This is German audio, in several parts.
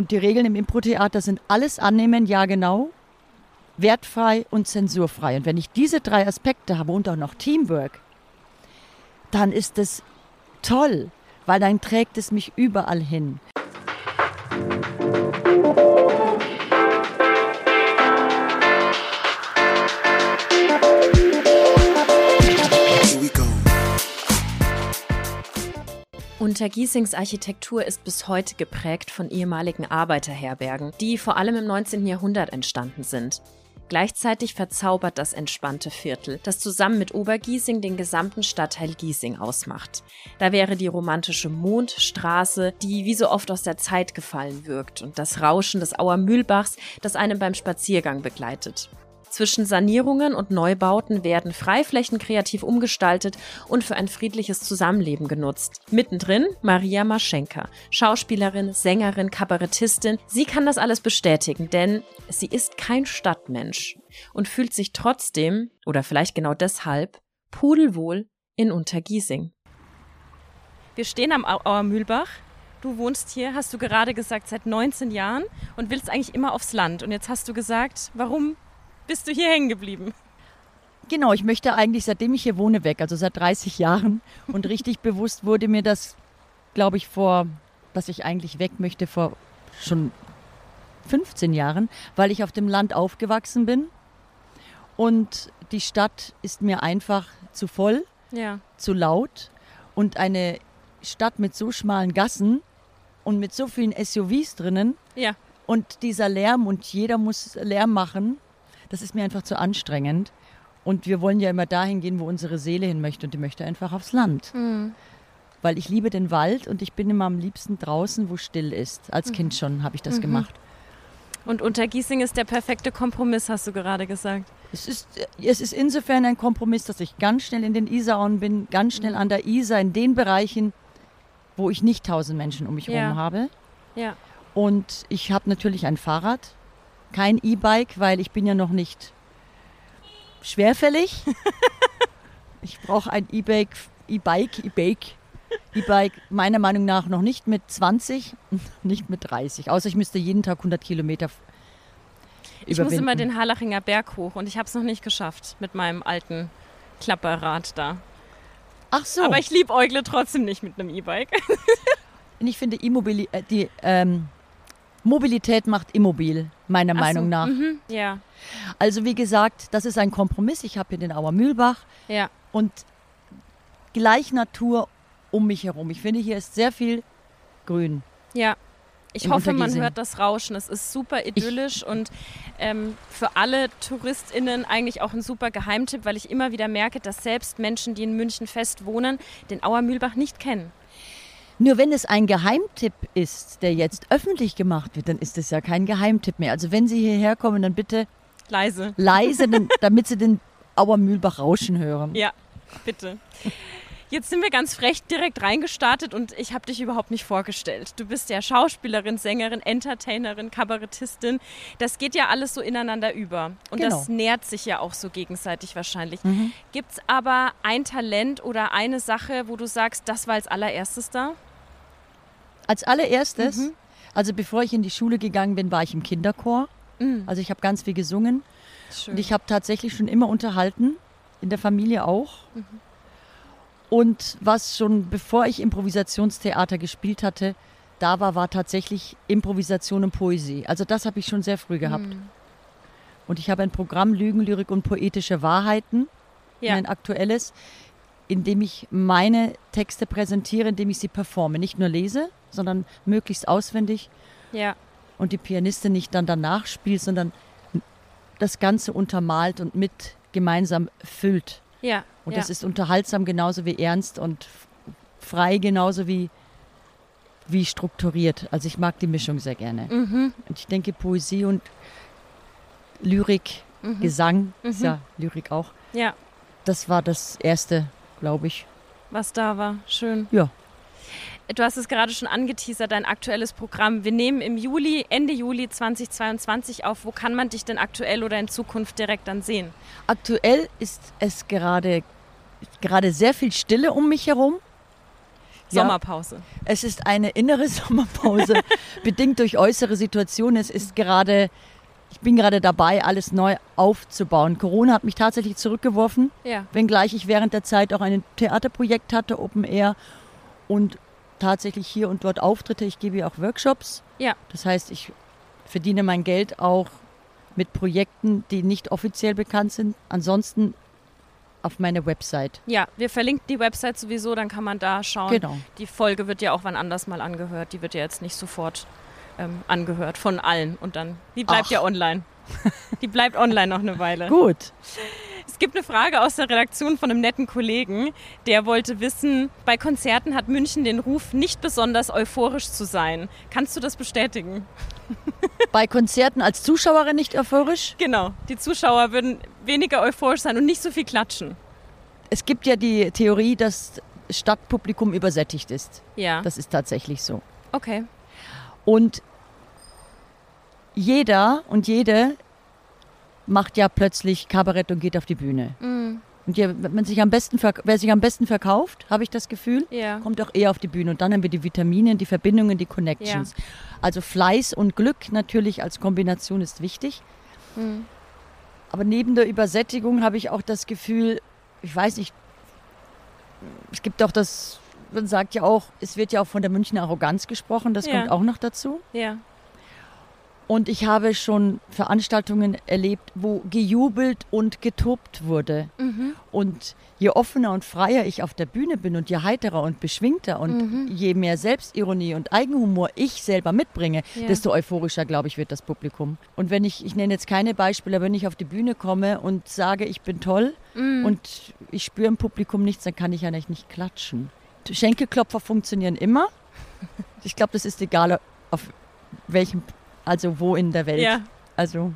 Und die Regeln im Impro-Theater sind alles annehmen, ja genau, wertfrei und zensurfrei. Und wenn ich diese drei Aspekte habe und auch noch Teamwork, dann ist es toll, weil dann trägt es mich überall hin. Untergiesings Architektur ist bis heute geprägt von ehemaligen Arbeiterherbergen, die vor allem im 19. Jahrhundert entstanden sind. Gleichzeitig verzaubert das entspannte Viertel, das zusammen mit Obergiesing den gesamten Stadtteil Giesing ausmacht. Da wäre die romantische Mondstraße, die wie so oft aus der Zeit gefallen wirkt, und das Rauschen des Auer Mühlbachs, das einem beim Spaziergang begleitet. Zwischen Sanierungen und Neubauten werden Freiflächen kreativ umgestaltet und für ein friedliches Zusammenleben genutzt. Mittendrin Maria Maschenka, Schauspielerin, Sängerin, Kabarettistin. Sie kann das alles bestätigen, denn sie ist kein Stadtmensch und fühlt sich trotzdem, oder vielleicht genau deshalb, pudelwohl in Untergiesing. Wir stehen am Auer Mühlbach. Du wohnst hier, hast du gerade gesagt, seit 19 Jahren und willst eigentlich immer aufs Land. Und jetzt hast du gesagt, warum bist du hier hängen geblieben? Genau, ich möchte eigentlich, seitdem ich hier wohne, weg, also seit 30 Jahren. Und richtig bewusst wurde mir das, glaube ich, vor, dass ich eigentlich weg möchte, vor schon 15 Jahren, weil ich auf dem Land aufgewachsen bin. Und die Stadt ist mir einfach zu voll, ja. zu laut. Und eine Stadt mit so schmalen Gassen und mit so vielen SUVs drinnen. Ja. Und dieser Lärm und jeder muss Lärm machen das ist mir einfach zu anstrengend. Und wir wollen ja immer dahin gehen, wo unsere Seele hin möchte. Und die möchte einfach aufs Land. Mhm. Weil ich liebe den Wald und ich bin immer am liebsten draußen, wo still ist. Als mhm. Kind schon habe ich das mhm. gemacht. Und Untergiesing ist der perfekte Kompromiss, hast du gerade gesagt. Es ist, es ist insofern ein Kompromiss, dass ich ganz schnell in den Isarauen bin, ganz schnell mhm. an der Isar, in den Bereichen, wo ich nicht tausend Menschen um mich herum ja. habe. Ja. Und ich habe natürlich ein Fahrrad, kein E-Bike, weil ich bin ja noch nicht schwerfällig. ich brauche ein E-Bike, E-Bike, E-Bike, E-Bike meiner Meinung nach noch nicht mit 20, nicht mit 30. Außer ich müsste jeden Tag 100 Kilometer ich muss immer den Harlachinger Berg hoch und ich habe es noch nicht geschafft mit meinem alten Klapperrad da. Ach so. Aber ich liebe Eugle trotzdem nicht mit einem E-Bike. und ich finde E-Mobilität, äh, die ähm, Mobilität macht immobil, meiner Ach Meinung so, nach. Mhm, ja. Also wie gesagt, das ist ein Kompromiss. Ich habe hier den Auer Mühlbach ja. und gleich Natur um mich herum. Ich finde, hier ist sehr viel Grün. Ja. Ich hoffe, man hört das Rauschen. Es ist super idyllisch ich und ähm, für alle TouristInnen eigentlich auch ein super Geheimtipp, weil ich immer wieder merke, dass selbst Menschen, die in München fest wohnen, den Auer Mühlbach nicht kennen. Nur wenn es ein Geheimtipp ist, der jetzt öffentlich gemacht wird, dann ist es ja kein Geheimtipp mehr. Also wenn Sie hierher kommen, dann bitte leise. Leise, damit Sie den Auermühlbach rauschen hören. Ja, bitte. Jetzt sind wir ganz frech direkt reingestartet und ich habe dich überhaupt nicht vorgestellt. Du bist ja Schauspielerin, Sängerin, Entertainerin, Kabarettistin. Das geht ja alles so ineinander über. Und genau. das nährt sich ja auch so gegenseitig wahrscheinlich. Mhm. Gibt es aber ein Talent oder eine Sache, wo du sagst, das war als allererstes da? Als allererstes, mhm. also bevor ich in die Schule gegangen bin, war ich im Kinderchor. Mhm. Also ich habe ganz viel gesungen. Schön. Und ich habe tatsächlich schon immer unterhalten, in der Familie auch. Mhm. Und was schon bevor ich Improvisationstheater gespielt hatte, da war, war tatsächlich Improvisation und Poesie. Also das habe ich schon sehr früh gehabt. Mhm. Und ich habe ein Programm Lügen, Lyrik und poetische Wahrheiten, ja. ein aktuelles, in dem ich meine Texte präsentiere, in dem ich sie performe. Nicht nur lese, sondern möglichst auswendig. Ja. Und die Pianistin nicht dann danach spielt, sondern das Ganze untermalt und mit gemeinsam füllt. Ja. Und ja. das ist unterhaltsam genauso wie ernst und frei genauso wie, wie strukturiert. Also ich mag die Mischung sehr gerne. Mhm. Und ich denke, Poesie und Lyrik, mhm. Gesang, mhm. ist ja Lyrik auch. Ja. Das war das Erste, glaube ich. Was da war. Schön. Ja. Du hast es gerade schon angeteasert, dein aktuelles Programm. Wir nehmen im Juli, Ende Juli 2022 auf. Wo kann man dich denn aktuell oder in Zukunft direkt dann sehen? Aktuell ist es gerade, gerade sehr viel Stille um mich herum. Sommerpause. Ja, es ist eine innere Sommerpause, bedingt durch äußere Situationen. Es ist gerade, ich bin gerade dabei, alles neu aufzubauen. Corona hat mich tatsächlich zurückgeworfen, ja. wenngleich ich während der Zeit auch ein Theaterprojekt hatte, Open Air und tatsächlich hier und dort Auftritte. Ich gebe auch Workshops. Ja. Das heißt, ich verdiene mein Geld auch mit Projekten, die nicht offiziell bekannt sind. Ansonsten auf meine Website. Ja, wir verlinken die Website sowieso, dann kann man da schauen. Genau. Die Folge wird ja auch wann anders mal angehört. Die wird ja jetzt nicht sofort ähm, angehört von allen und dann, die bleibt Ach. ja online. Die bleibt online noch eine Weile. Gut. Es gibt eine Frage aus der Redaktion von einem netten Kollegen, der wollte wissen, bei Konzerten hat München den Ruf, nicht besonders euphorisch zu sein. Kannst du das bestätigen? Bei Konzerten als Zuschauerin nicht euphorisch? Genau, die Zuschauer würden weniger euphorisch sein und nicht so viel klatschen. Es gibt ja die Theorie, dass Stadtpublikum übersättigt ist. Ja. Das ist tatsächlich so. Okay. Und jeder und jede macht ja plötzlich Kabarett und geht auf die Bühne. Mhm. Und ja, man sich am besten wer sich am besten verkauft, habe ich das Gefühl, ja. kommt auch eher auf die Bühne. Und dann haben wir die Vitamine, die Verbindungen, die Connections. Ja. Also Fleiß und Glück natürlich als Kombination ist wichtig. Mhm. Aber neben der Übersättigung habe ich auch das Gefühl, ich weiß nicht, es gibt auch das, man sagt ja auch, es wird ja auch von der Münchner Arroganz gesprochen, das kommt auch noch dazu. Ja. Und ich habe schon Veranstaltungen erlebt, wo gejubelt und getobt wurde. Mhm. Und je offener und freier ich auf der Bühne bin und je heiterer und beschwingter und mhm. je mehr Selbstironie und Eigenhumor ich selber mitbringe, ja. desto euphorischer, glaube ich, wird das Publikum. Und wenn ich, ich nenne jetzt keine Beispiele, wenn ich auf die Bühne komme und sage, ich bin toll mhm. und ich spüre im Publikum nichts, dann kann ich ja nicht, nicht klatschen. Schenkelklopfer funktionieren immer. Ich glaube, das ist egal, auf welchem also wo in der Welt. Ja. Also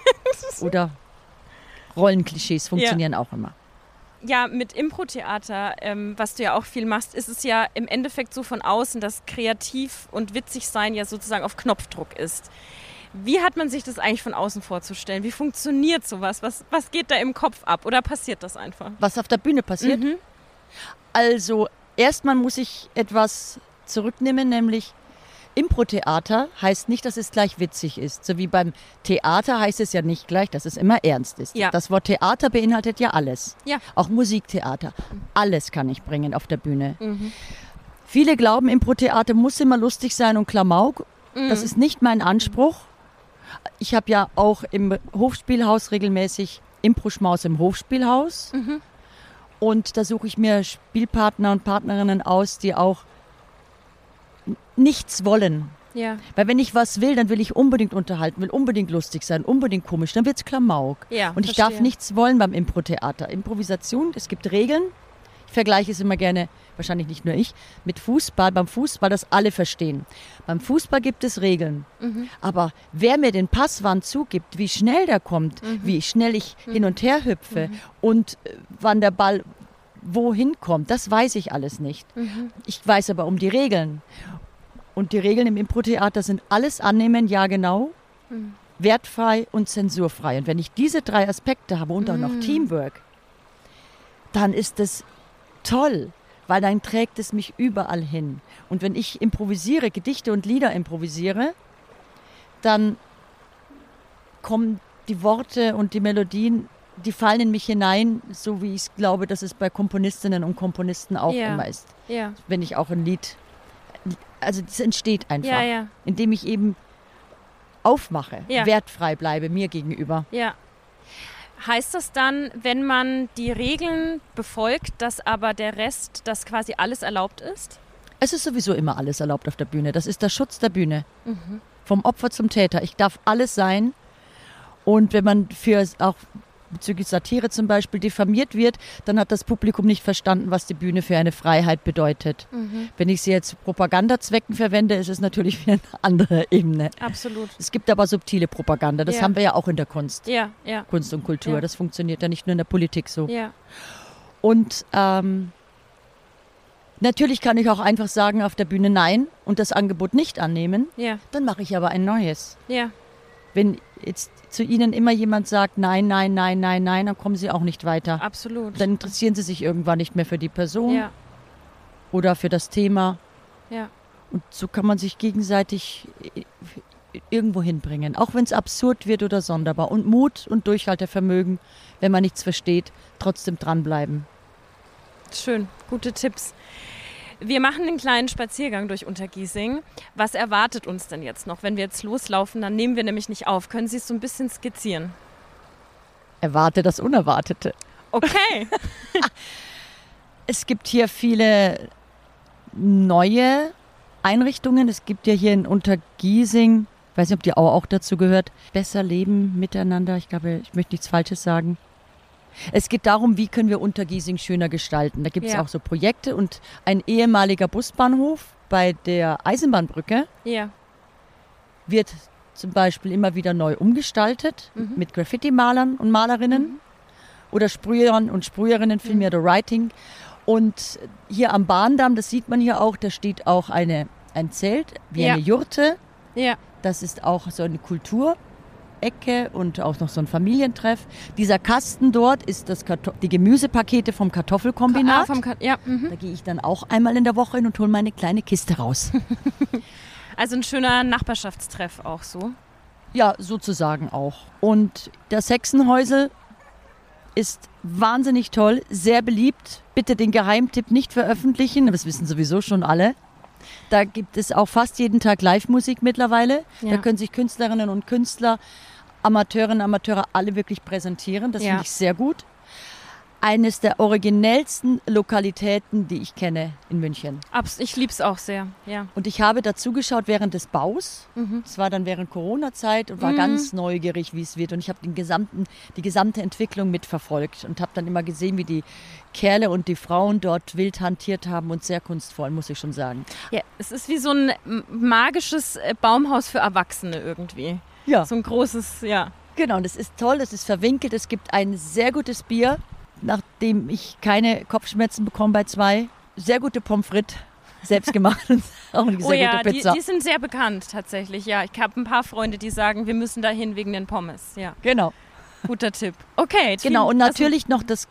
oder Rollenklischees funktionieren ja. auch immer. Ja, mit Impro-Theater, ähm, was du ja auch viel machst, ist es ja im Endeffekt so von außen, dass kreativ und witzig sein ja sozusagen auf Knopfdruck ist. Wie hat man sich das eigentlich von außen vorzustellen? Wie funktioniert sowas? Was, was geht da im Kopf ab? Oder passiert das einfach? Was auf der Bühne passiert? Mhm. Also, erstmal muss ich etwas zurücknehmen, nämlich Impro-Theater heißt nicht, dass es gleich witzig ist. So wie beim Theater heißt es ja nicht gleich, dass es immer ernst ist. Ja. Das Wort Theater beinhaltet ja alles. Ja. Auch Musiktheater. Alles kann ich bringen auf der Bühne. Mhm. Viele glauben, Impro-Theater muss immer lustig sein und Klamauk. Mhm. Das ist nicht mein Anspruch. Ich habe ja auch im Hofspielhaus regelmäßig Impro-Schmaus im Hofspielhaus. Mhm. Und da suche ich mir Spielpartner und Partnerinnen aus, die auch nichts wollen. Ja. Weil wenn ich was will, dann will ich unbedingt unterhalten, will unbedingt lustig sein, unbedingt komisch, dann wird es Klamauk. Ja, und ich verstehe. darf nichts wollen beim Impro-Theater. Improvisation, es gibt Regeln. Ich vergleiche es immer gerne, wahrscheinlich nicht nur ich, mit Fußball. Beim Fußball, das alle verstehen. Beim Fußball gibt es Regeln. Mhm. Aber wer mir den Passwand zugibt, wie schnell der kommt, mhm. wie schnell ich mhm. hin und her hüpfe mhm. und äh, wann der Ball wohin kommt, das weiß ich alles nicht. Mhm. Ich weiß aber um die Regeln. Und die Regeln im Impro-Theater sind alles annehmen, ja genau, mhm. wertfrei und zensurfrei. Und wenn ich diese drei Aspekte habe und auch noch mhm. Teamwork, dann ist es toll, weil dann trägt es mich überall hin. Und wenn ich improvisiere, Gedichte und Lieder improvisiere, dann kommen die Worte und die Melodien, die fallen in mich hinein, so wie ich glaube, dass es bei Komponistinnen und Komponisten auch ja. immer ist. Ja. Wenn ich auch ein Lied also das entsteht einfach, ja, indem ich eben aufmache, wertfrei bleibe mir gegenüber. Ja. Heißt das dann, wenn man die Regeln befolgt, dass aber der Rest, dass quasi alles erlaubt ist? Es ist sowieso immer alles erlaubt auf der Bühne. Das ist der Schutz der Bühne. Mhm. Vom Opfer zum Täter. Ich darf alles sein. Und wenn man für auch bezüglich Satire zum Beispiel diffamiert wird, dann hat das Publikum nicht verstanden, was die Bühne für eine Freiheit bedeutet. Mhm. Wenn ich sie jetzt Propagandazwecken verwende, ist es natürlich wieder eine andere Ebene. Absolut. Es gibt aber subtile Propaganda, das ja. haben wir ja auch in der Kunst. Ja, ja. Kunst und Kultur, ja. das funktioniert ja nicht nur in der Politik so. Ja. Und ähm, Natürlich kann ich auch einfach sagen auf der Bühne Nein und das Angebot nicht annehmen. Ja. Dann mache ich aber ein neues. Ja. Wenn jetzt zu Ihnen immer jemand sagt, nein, nein, nein, nein, nein, dann kommen Sie auch nicht weiter. Absolut. Dann interessieren Sie sich irgendwann nicht mehr für die Person. Ja. oder für das Thema. Ja. Und so kann man sich gegenseitig irgendwo hinbringen, auch wenn es absurd wird oder sonderbar. Und Mut und Durchhaltevermögen, wenn man nichts versteht, trotzdem dranbleiben. Schön, gute Tipps. Wir machen einen kleinen Spaziergang durch Untergiesing. Was erwartet uns denn jetzt noch? Wenn wir jetzt loslaufen, dann nehmen wir nämlich nicht auf. Können Sie es so ein bisschen skizzieren? Erwarte das Unerwartete. Okay. es gibt hier viele neue Einrichtungen. Es gibt ja hier in Untergiesing, ich weiß nicht, ob die Au auch dazu gehört, besser leben miteinander. Ich glaube, ich möchte nichts Falsches sagen. Es geht darum, wie können wir Untergiesing schöner gestalten. Da gibt es ja. auch so Projekte und ein ehemaliger Busbahnhof bei der Eisenbahnbrücke ja. wird zum Beispiel immer wieder neu umgestaltet mhm. mit Graffiti-Malern und Malerinnen mhm. oder Sprühern und Sprüherinnen, vielmehr mhm. der Writing. Und hier am Bahndamm, das sieht man hier auch, da steht auch eine, ein Zelt wie ja. eine Jurte. Ja. Das ist auch so eine Kultur. Ecke und auch noch so ein Familientreff. Dieser Kasten dort ist das die Gemüsepakete vom Kartoffelkombinat. Ah, vom Ka ja, mhm. Da gehe ich dann auch einmal in der Woche hin und hole meine kleine Kiste raus. also ein schöner Nachbarschaftstreff auch so. Ja, sozusagen auch. Und das Hexenhäusel ist wahnsinnig toll, sehr beliebt. Bitte den Geheimtipp nicht veröffentlichen, das wissen sowieso schon alle. Da gibt es auch fast jeden Tag Live-Musik mittlerweile. Ja. Da können sich Künstlerinnen und Künstler Amateurinnen und Amateure alle wirklich präsentieren. Das ja. finde ich sehr gut. Eines der originellsten Lokalitäten, die ich kenne in München. Ich liebe es auch sehr, ja. Und ich habe dazu geschaut während des Baus. Mhm. Das war dann während Corona-Zeit und war mhm. ganz neugierig, wie es wird. Und ich habe den gesamten, die gesamte Entwicklung mitverfolgt und habe dann immer gesehen, wie die Kerle und die Frauen dort wild hantiert haben und sehr kunstvoll, muss ich schon sagen. Ja, es ist wie so ein magisches äh, Baumhaus für Erwachsene irgendwie. Ja. So ein großes, ja. Genau, und es ist toll, es ist verwinkelt, es gibt ein sehr gutes Bier, nachdem ich keine Kopfschmerzen bekomme bei zwei. Sehr gute Pommes frites, selbst gemacht und auch eine sehr oh ja, gute Pizza. Die, die sind sehr bekannt tatsächlich, ja. Ich habe ein paar Freunde, die sagen, wir müssen dahin wegen den Pommes, ja. Genau. Guter Tipp. Okay. Genau, und also natürlich noch das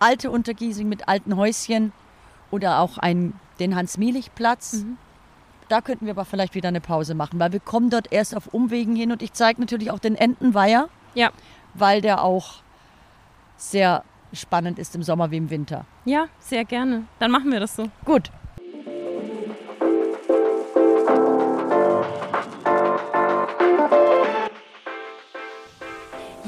alte Untergiesing mit alten Häuschen oder auch ein, den Hans-Mielich-Platz. Mhm. Da könnten wir aber vielleicht wieder eine Pause machen, weil wir kommen dort erst auf Umwegen hin und ich zeige natürlich auch den Entenweiher, ja. weil der auch sehr spannend ist im Sommer wie im Winter. Ja, sehr gerne. Dann machen wir das so. Gut.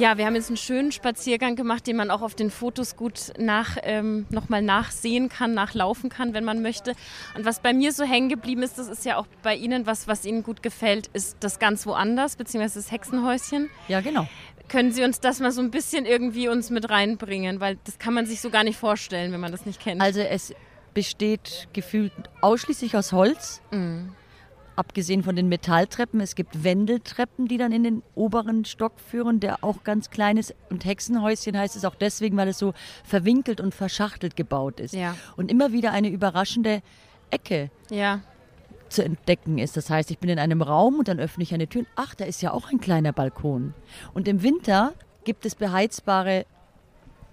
Ja, wir haben jetzt einen schönen Spaziergang gemacht, den man auch auf den Fotos gut nach, ähm, nochmal nachsehen kann, nachlaufen kann, wenn man möchte. Und was bei mir so hängen geblieben ist, das ist ja auch bei Ihnen was, was Ihnen gut gefällt, ist das ganz woanders, beziehungsweise das Hexenhäuschen. Ja, genau. Können Sie uns das mal so ein bisschen irgendwie uns mit reinbringen? Weil das kann man sich so gar nicht vorstellen, wenn man das nicht kennt. Also es besteht gefühlt ausschließlich aus Holz. Mhm abgesehen von den Metalltreppen, es gibt Wendeltreppen, die dann in den oberen Stock führen, der auch ganz klein ist. Und Hexenhäuschen heißt es auch deswegen, weil es so verwinkelt und verschachtelt gebaut ist. Ja. Und immer wieder eine überraschende Ecke ja. zu entdecken ist. Das heißt, ich bin in einem Raum und dann öffne ich eine Tür. Ach, da ist ja auch ein kleiner Balkon. Und im Winter gibt es beheizbare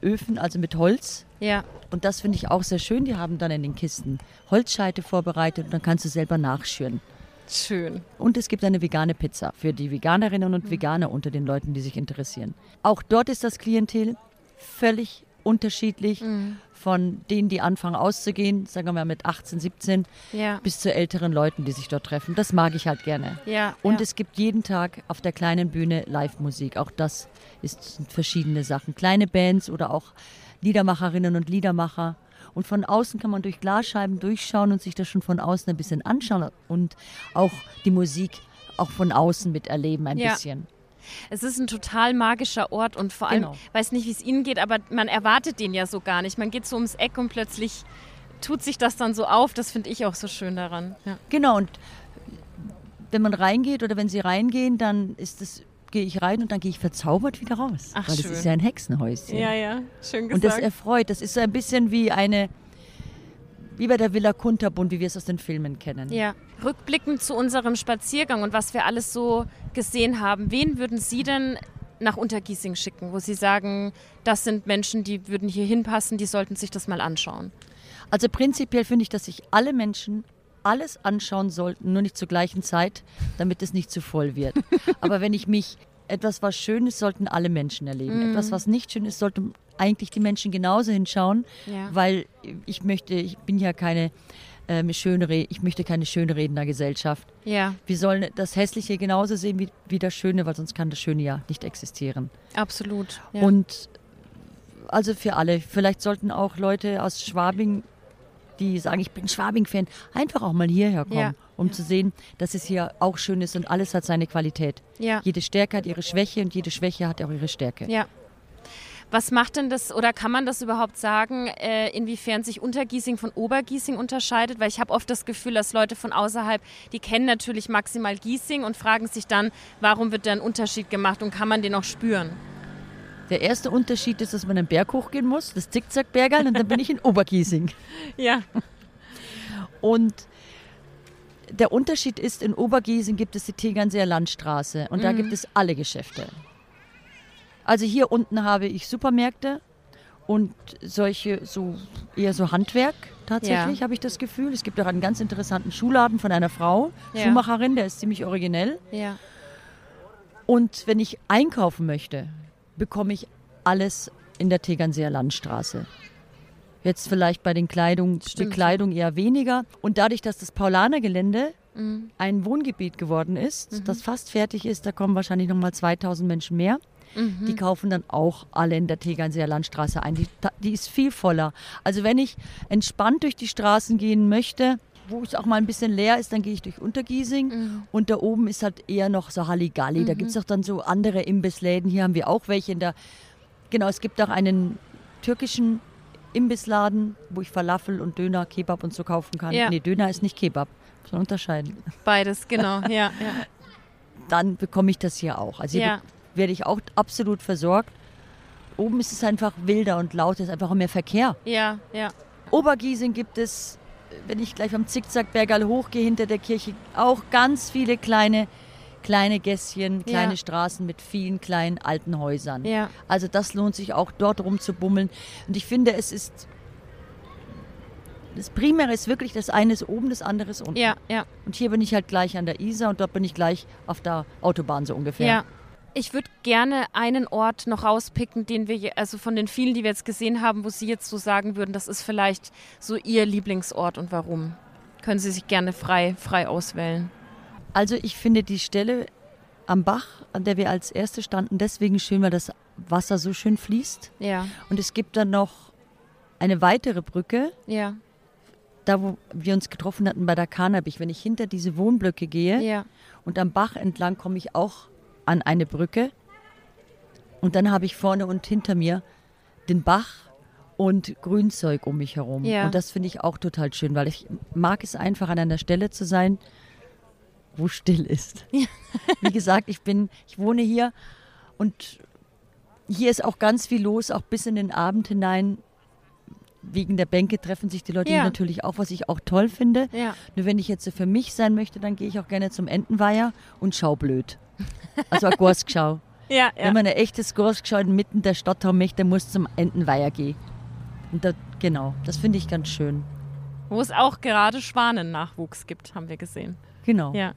Öfen, also mit Holz. Ja. Und das finde ich auch sehr schön. Die haben dann in den Kisten Holzscheite vorbereitet und dann kannst du selber nachschüren. Schön. Und es gibt eine vegane Pizza für die Veganerinnen und mhm. Veganer unter den Leuten, die sich interessieren. Auch dort ist das Klientel völlig unterschiedlich. Mhm. Von denen, die anfangen auszugehen, sagen wir mal mit 18, 17, ja. bis zu älteren Leuten, die sich dort treffen. Das mag ich halt gerne. Ja, und ja. es gibt jeden Tag auf der kleinen Bühne Live-Musik. Auch das ist verschiedene Sachen. Kleine Bands oder auch Liedermacherinnen und Liedermacher. Und von außen kann man durch Glasscheiben durchschauen und sich das schon von außen ein bisschen anschauen und auch die Musik auch von außen miterleben ein ja. bisschen. Es ist ein total magischer Ort und vor allem, genau. weiß nicht, wie es Ihnen geht, aber man erwartet den ja so gar nicht. Man geht so ums Eck und plötzlich tut sich das dann so auf. Das finde ich auch so schön daran. Ja. Genau, und wenn man reingeht oder wenn Sie reingehen, dann ist es gehe ich rein und dann gehe ich verzaubert wieder raus. Ach, weil schön. das ist ja ein Hexenhäuschen. Ja, ja, schön gesagt. Und das erfreut. Das ist so ein bisschen wie eine, wie bei der Villa Kunterbund, wie wir es aus den Filmen kennen. Ja. Rückblickend zu unserem Spaziergang und was wir alles so gesehen haben, wen würden Sie denn nach Untergiesing schicken, wo Sie sagen, das sind Menschen, die würden hier hinpassen, die sollten sich das mal anschauen? Also prinzipiell finde ich, dass sich alle Menschen alles anschauen sollten, nur nicht zur gleichen Zeit, damit es nicht zu voll wird. Aber wenn ich mich etwas, was schön ist, sollten alle Menschen erleben. Mm. Etwas, was nicht schön ist, sollten eigentlich die Menschen genauso hinschauen, ja. weil ich möchte, ich bin ja keine ähm, schöne, ich möchte keine Schönrednergesellschaft. Ja. Wir sollen das Hässliche genauso sehen wie, wie das Schöne, weil sonst kann das Schöne ja nicht existieren. Absolut. Ja. Und also für alle. Vielleicht sollten auch Leute aus Schwabing, die sagen, ich bin Schwabing-Fan, einfach auch mal hierher kommen, ja. um ja. zu sehen, dass es hier auch schön ist und alles hat seine Qualität. Ja. Jede Stärke hat ihre Schwäche und jede Schwäche hat auch ihre Stärke. Ja. Was macht denn das oder kann man das überhaupt sagen, äh, inwiefern sich Untergiesing von Obergiesing unterscheidet? Weil ich habe oft das Gefühl, dass Leute von außerhalb, die kennen natürlich maximal Giesing und fragen sich dann, warum wird da ein Unterschied gemacht und kann man den auch spüren? Der erste Unterschied ist, dass man einen Berg hochgehen muss, das Zickzackbergerl, und dann bin ich in Obergiesing. Ja. Und der Unterschied ist, in Obergiesing gibt es die Tegernseer Landstraße und mhm. da gibt es alle Geschäfte. Also hier unten habe ich Supermärkte und solche, so eher so Handwerk tatsächlich, ja. habe ich das Gefühl. Es gibt auch einen ganz interessanten Schuhladen von einer Frau, ja. Schuhmacherin, der ist ziemlich originell. Ja. Und wenn ich einkaufen möchte, bekomme ich alles in der Tegernseer Landstraße. Jetzt vielleicht bei den Kleidung, Bekleidung eher weniger. Und dadurch, dass das Paulanergelände mhm. ein Wohngebiet geworden ist, mhm. das fast fertig ist, da kommen wahrscheinlich nochmal 2000 Menschen mehr. Mhm. Die kaufen dann auch alle in der Tegernseer Landstraße ein. Die, die ist viel voller. Also wenn ich entspannt durch die Straßen gehen möchte, wo es auch mal ein bisschen leer ist, dann gehe ich durch Untergiesing mhm. und da oben ist halt eher noch so Halligalli. Mhm. Da gibt es auch dann so andere Imbissläden. Hier haben wir auch welche in der. Genau, es gibt auch einen türkischen Imbissladen, wo ich Falafel und Döner, Kebab und so kaufen kann. Ja. Nee, Döner ist nicht Kebab. Muss man unterscheiden. Beides, genau, ja, ja. Dann bekomme ich das hier auch. Also hier ja. werde ich auch absolut versorgt. Oben ist es einfach wilder und lauter, ist einfach mehr Verkehr. Ja, ja. Obergiesing gibt es wenn ich gleich am Zickzackbergerl hochgehe hinter der Kirche, auch ganz viele kleine, kleine Gässchen, kleine ja. Straßen mit vielen kleinen alten Häusern. Ja. Also das lohnt sich auch dort rumzubummeln. Und ich finde, es ist das Primäre ist wirklich, das eine ist oben, das andere ist unten. Ja, ja. Und hier bin ich halt gleich an der Isar und dort bin ich gleich auf der Autobahn so ungefähr. Ja. Ich würde gerne einen Ort noch rauspicken, den wir, also von den vielen, die wir jetzt gesehen haben, wo Sie jetzt so sagen würden, das ist vielleicht so Ihr Lieblingsort und warum. Können Sie sich gerne frei, frei auswählen. Also ich finde die Stelle am Bach, an der wir als erste standen, deswegen schön, weil das Wasser so schön fließt. Ja. Und es gibt dann noch eine weitere Brücke. Ja. Da, wo wir uns getroffen hatten bei der Kanabich, wenn ich hinter diese Wohnblöcke gehe ja. und am Bach entlang komme ich auch an eine Brücke und dann habe ich vorne und hinter mir den Bach und Grünzeug um mich herum. Ja. Und das finde ich auch total schön, weil ich mag es einfach an einer Stelle zu sein, wo still ist. Ja. Wie gesagt, ich bin, ich wohne hier und hier ist auch ganz viel los, auch bis in den Abend hinein. Wegen der Bänke treffen sich die Leute ja. natürlich auch, was ich auch toll finde. Nur wenn ich jetzt so für mich sein möchte, dann gehe ich auch gerne zum Entenweiher und schau blöd. Also eine Gorskschau. ja, ja. Wenn man eine echte Gorskschau mitten der Stadt haben möchte, muss zum Entenweiher gehen. Und da, genau, das finde ich ganz schön. Wo es auch gerade Schwanennachwuchs gibt, haben wir gesehen. Genau. Ja.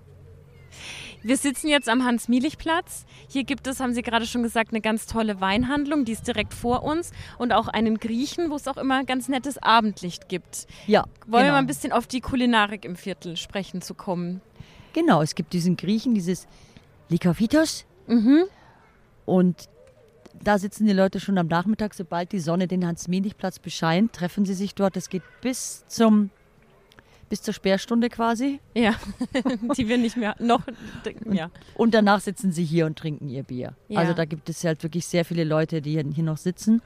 Wir sitzen jetzt am Hans-Mielich-Platz. Hier gibt es, haben Sie gerade schon gesagt, eine ganz tolle Weinhandlung, die ist direkt vor uns und auch einen Griechen, wo es auch immer ganz nettes Abendlicht gibt. Ja. Wollen genau. wir mal ein bisschen auf die Kulinarik im Viertel sprechen zu kommen? Genau, es gibt diesen Griechen, dieses Likavitos. Mhm. Und da sitzen die Leute schon am Nachmittag, sobald die Sonne den Hans-Mielich-Platz bescheint, treffen sie sich dort. Es geht bis zum bis zur Sperrstunde quasi. Ja, die wir nicht mehr noch. Ja. Und danach sitzen sie hier und trinken ihr Bier. Ja. Also da gibt es halt wirklich sehr viele Leute, die hier noch sitzen.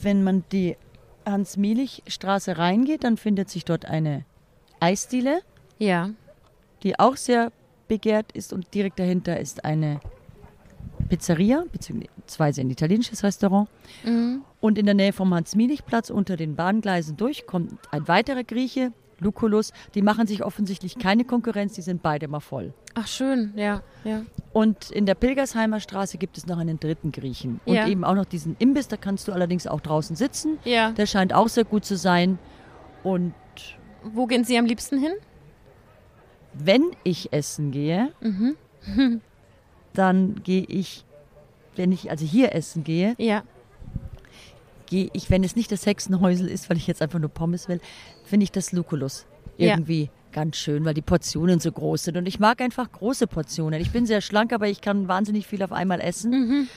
Wenn man die Hans-Mielich-Straße reingeht, dann findet sich dort eine Eisdiele. Ja. Die auch sehr begehrt ist und direkt dahinter ist eine Pizzeria, beziehungsweise ein italienisches Restaurant. Mhm. Und in der Nähe vom Hans-Mielich-Platz unter den Bahngleisen durch kommt ein weiterer Grieche, Lucullus. Die machen sich offensichtlich keine Konkurrenz, die sind beide mal voll. Ach schön, ja, ja. Und in der Pilgersheimer Straße gibt es noch einen dritten Griechen. Und ja. eben auch noch diesen Imbiss, da kannst du allerdings auch draußen sitzen. Ja. Der scheint auch sehr gut zu sein. Und wo gehen Sie am liebsten hin? Wenn ich essen gehe, mhm. dann gehe ich, wenn ich also hier essen gehe, ja. gehe ich, wenn es nicht das Hexenhäusel ist, weil ich jetzt einfach nur Pommes will, finde ich das Lucullus irgendwie ja. ganz schön, weil die Portionen so groß sind. Und ich mag einfach große Portionen. Ich bin sehr schlank, aber ich kann wahnsinnig viel auf einmal essen. Mhm.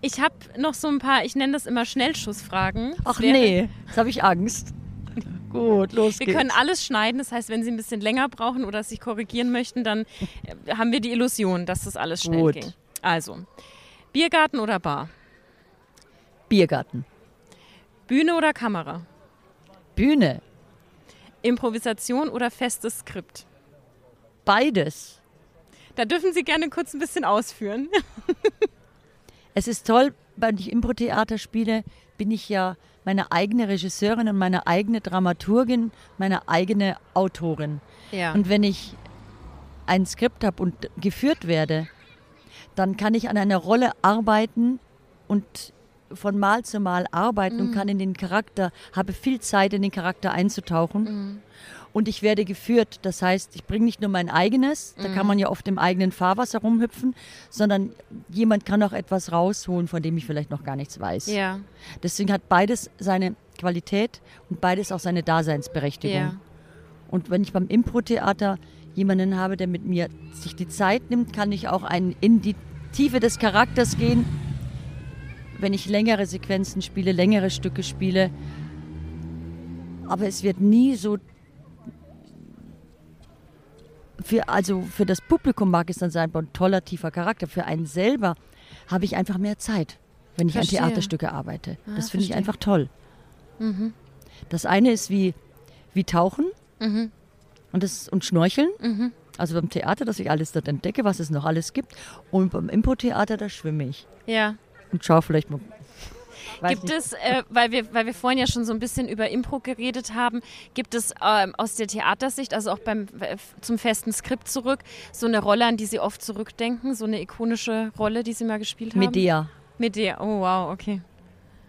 Ich habe noch so ein paar, ich nenne das immer Schnellschussfragen. Ach nee, jetzt habe ich Angst. Gut, los wir geht's. Wir können alles schneiden, das heißt, wenn Sie ein bisschen länger brauchen oder sich korrigieren möchten, dann äh, haben wir die Illusion, dass das alles schnell Gut. ging. Also, Biergarten oder Bar? Biergarten. Bühne oder Kamera? Bühne. Improvisation oder festes Skript? Beides. Da dürfen Sie gerne kurz ein bisschen ausführen. es ist toll, wenn ich Impro-Theater spiele, bin ich ja meine eigene Regisseurin und meine eigene Dramaturgin, meine eigene Autorin. Ja. Und wenn ich ein Skript habe und geführt werde, dann kann ich an einer Rolle arbeiten und von Mal zu Mal arbeiten mhm. und kann in den Charakter, habe viel Zeit in den Charakter einzutauchen. Mhm. Und ich werde geführt. Das heißt, ich bringe nicht nur mein eigenes, mhm. da kann mhm. man ja oft im eigenen Fahrwasser rumhüpfen, sondern jemand kann auch etwas rausholen, von dem ich vielleicht noch gar nichts weiß. Ja. Deswegen hat beides seine Qualität und beides auch seine Daseinsberechtigung. Ja. Und wenn ich beim Impro-Theater jemanden habe, der mit mir sich die Zeit nimmt, kann ich auch ein, in die Tiefe des Charakters gehen wenn ich längere Sequenzen spiele, längere Stücke spiele. Aber es wird nie so. Für, also für das Publikum mag es dann sein, ein toller, tiefer Charakter. Für einen selber habe ich einfach mehr Zeit, wenn ich verstehe. an Theaterstücke arbeite. Ah, das finde ich einfach toll. Mhm. Das eine ist wie, wie Tauchen mhm. und, das, und Schnorcheln. Mhm. Also beim Theater, dass ich alles dort entdecke, was es noch alles gibt. Und beim Impro-Theater, da schwimme ich. Ja und schau vielleicht mal. Gibt nicht. es, äh, weil, wir, weil wir vorhin ja schon so ein bisschen über Impro geredet haben, gibt es ähm, aus der Theatersicht, also auch beim, äh, zum festen Skript zurück, so eine Rolle, an die Sie oft zurückdenken, so eine ikonische Rolle, die Sie mal gespielt haben? Medea. Medea, oh wow, okay.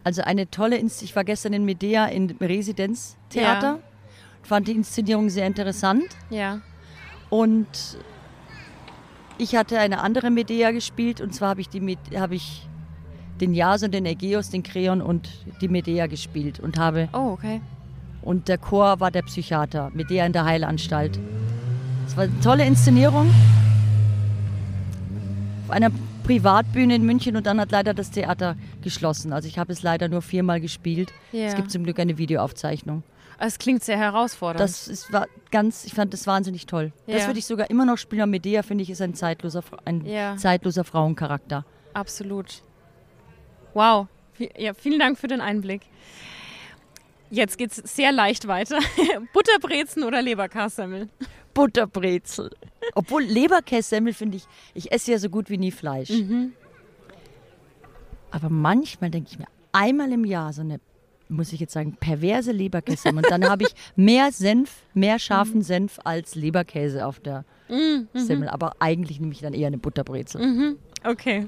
Also eine tolle Inszenierung. Ich war gestern in Medea im Residenztheater, ja. fand die Inszenierung sehr interessant. Ja. Und ich hatte eine andere Medea gespielt und zwar habe ich die habe ich den Jason, den Aegeus, den Kreon und die Medea gespielt und habe. Oh, okay. Und der Chor war der Psychiater, Medea in der Heilanstalt. Es war eine tolle Inszenierung. Auf einer Privatbühne in München und dann hat leider das Theater geschlossen. Also ich habe es leider nur viermal gespielt. Ja. Es gibt zum Glück eine Videoaufzeichnung. Es klingt sehr herausfordernd. Das ist, war ganz, ich fand das wahnsinnig toll. Ja. Das würde ich sogar immer noch spielen. Medea finde ich ist ein zeitloser, ein ja. zeitloser Frauencharakter. Absolut. Wow. Ja, vielen Dank für den Einblick. Jetzt geht es sehr leicht weiter. Butterbrezen oder Leberkassemmel? Butterbrezel. Obwohl Leberkässemmel finde ich, ich esse ja so gut wie nie Fleisch. Mhm. Aber manchmal denke ich mir, einmal im Jahr so eine, muss ich jetzt sagen, perverse Leberkässemmel. Und dann habe ich mehr Senf, mehr scharfen mhm. Senf als Leberkäse auf der mhm. Semmel. Aber eigentlich nehme ich dann eher eine Butterbrezel. Mhm. Okay.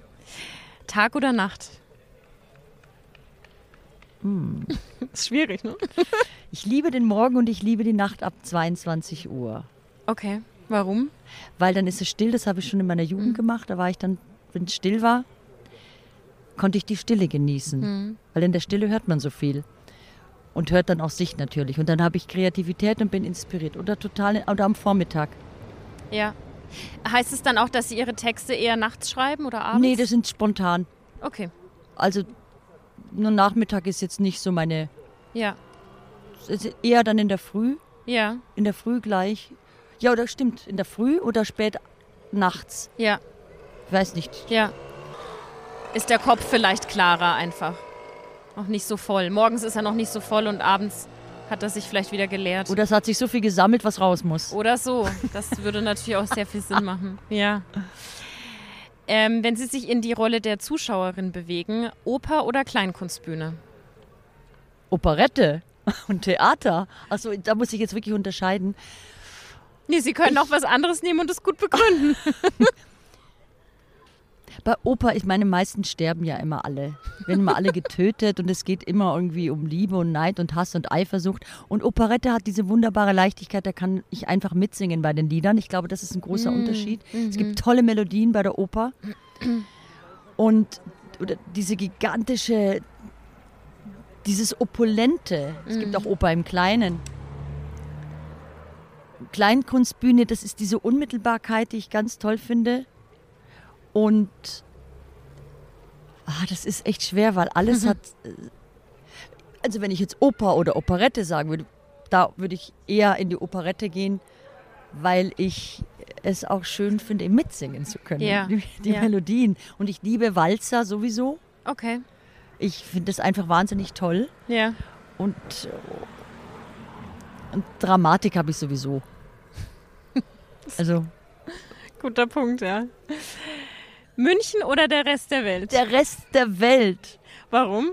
Tag oder Nacht? Hm. ist schwierig, ne? ich liebe den Morgen und ich liebe die Nacht ab 22 Uhr. Okay, warum? Weil dann ist es still, das habe ich schon in meiner Jugend mhm. gemacht. Da war ich dann, wenn es still war, konnte ich die Stille genießen. Mhm. Weil in der Stille hört man so viel. Und hört dann auch sich natürlich. Und dann habe ich Kreativität und bin inspiriert. Oder total, oder am Vormittag. Ja. Heißt es dann auch, dass Sie Ihre Texte eher nachts schreiben oder abends? Nee, das sind spontan. Okay. Also nur Nachmittag ist jetzt nicht so meine. Ja. Eher dann in der Früh. Ja. In der Früh gleich. Ja, oder stimmt, in der Früh oder spät nachts. Ja. Ich weiß nicht. Ja. Ist der Kopf vielleicht klarer einfach? Noch nicht so voll. Morgens ist er noch nicht so voll und abends hat er sich vielleicht wieder geleert. Oder es hat sich so viel gesammelt, was raus muss. Oder so. Das würde natürlich auch sehr viel Sinn machen. Ja. Ähm, wenn Sie sich in die Rolle der Zuschauerin bewegen, Oper oder Kleinkunstbühne? Operette und Theater. Also da muss ich jetzt wirklich unterscheiden. Nee, Sie können ich, auch was anderes nehmen und es gut begründen. Bei Oper, ich meine, meistens sterben ja immer alle. Werden immer alle getötet und es geht immer irgendwie um Liebe und Neid und Hass und Eifersucht. Und Operette hat diese wunderbare Leichtigkeit, da kann ich einfach mitsingen bei den Liedern. Ich glaube, das ist ein großer mm. Unterschied. Mm. Es gibt tolle Melodien bei der Oper. Und oder diese gigantische, dieses Opulente. Es mm. gibt auch Oper im Kleinen. Kleinkunstbühne, das ist diese Unmittelbarkeit, die ich ganz toll finde. Und ah, das ist echt schwer, weil alles mhm. hat. Äh, also, wenn ich jetzt Oper oder Operette sagen würde, da würde ich eher in die Operette gehen, weil ich es auch schön finde, mitsingen zu können. Ja. Die, die ja. Melodien. Und ich liebe Walzer sowieso. Okay. Ich finde es einfach wahnsinnig toll. Ja. Und, und Dramatik habe ich sowieso. Also. Guter Punkt, ja. München oder der Rest der Welt? Der Rest der Welt. Warum?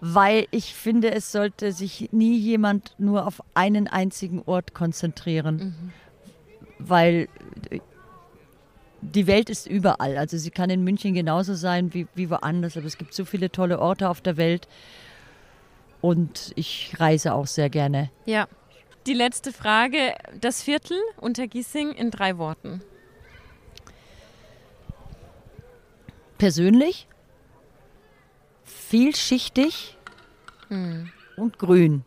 Weil ich finde, es sollte sich nie jemand nur auf einen einzigen Ort konzentrieren. Mhm. Weil die Welt ist überall. Also sie kann in München genauso sein wie, wie woanders, aber es gibt so viele tolle Orte auf der Welt. Und ich reise auch sehr gerne. Ja. Die letzte Frage. Das Viertel unter Gissing in drei Worten. Persönlich, vielschichtig hm. und grün.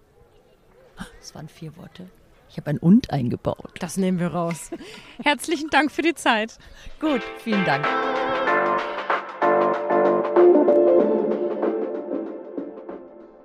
Das waren vier Worte. Ich habe ein Und eingebaut. Das nehmen wir raus. Herzlichen Dank für die Zeit. Gut, vielen Dank.